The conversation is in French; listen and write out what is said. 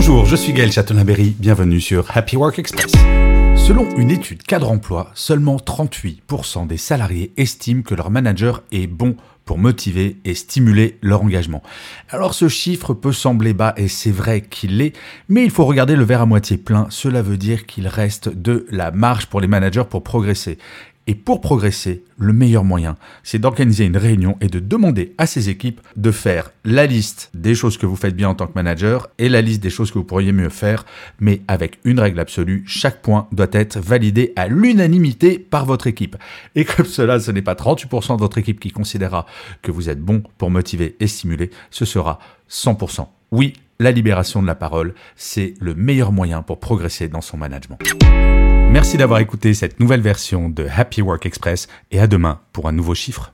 Bonjour, je suis Gaël Châtelain-Berry, bienvenue sur Happy Work Express. Selon une étude cadre emploi, seulement 38% des salariés estiment que leur manager est bon pour motiver et stimuler leur engagement. Alors ce chiffre peut sembler bas et c'est vrai qu'il l'est, mais il faut regarder le verre à moitié plein. Cela veut dire qu'il reste de la marge pour les managers pour progresser. Et pour progresser, le meilleur moyen, c'est d'organiser une réunion et de demander à ces équipes de faire la liste des choses que vous faites bien en tant que manager et la liste des choses que vous pourriez mieux faire, mais avec une règle absolue, chaque point doit être validé à l'unanimité par votre équipe. Et comme cela, ce n'est pas 38% de votre équipe qui considérera que vous êtes bon pour motiver et stimuler, ce sera 100%. Oui, la libération de la parole, c'est le meilleur moyen pour progresser dans son management. Merci d'avoir écouté cette nouvelle version de Happy Work Express et à demain pour un nouveau chiffre.